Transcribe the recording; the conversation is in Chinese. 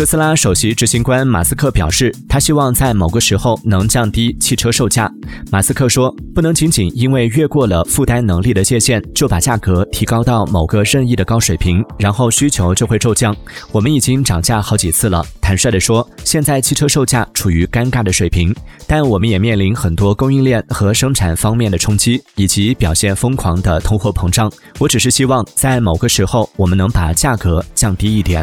特斯拉首席执行官马斯克表示，他希望在某个时候能降低汽车售价。马斯克说：“不能仅仅因为越过了负担能力的界限，就把价格提高到某个任意的高水平，然后需求就会骤降。我们已经涨价好几次了。坦率地说，现在汽车售价处于尴尬的水平，但我们也面临很多供应链和生产方面的冲击，以及表现疯狂的通货膨胀。我只是希望在某个时候，我们能把价格降低一点。”